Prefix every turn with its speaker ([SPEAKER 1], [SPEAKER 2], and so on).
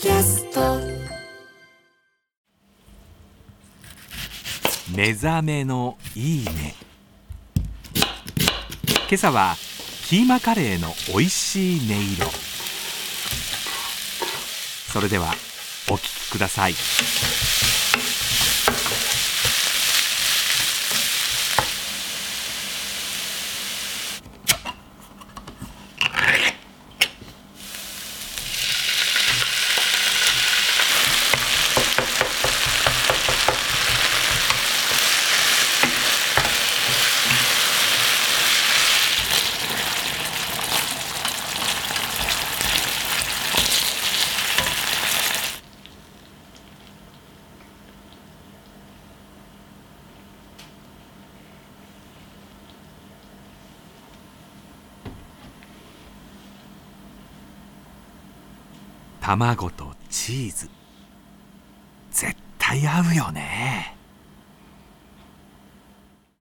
[SPEAKER 1] キャスト。目覚めのいいね。今朝はキーマカレーの美味しい音色。それではお聴きください。卵とチーズ。絶対合うよね。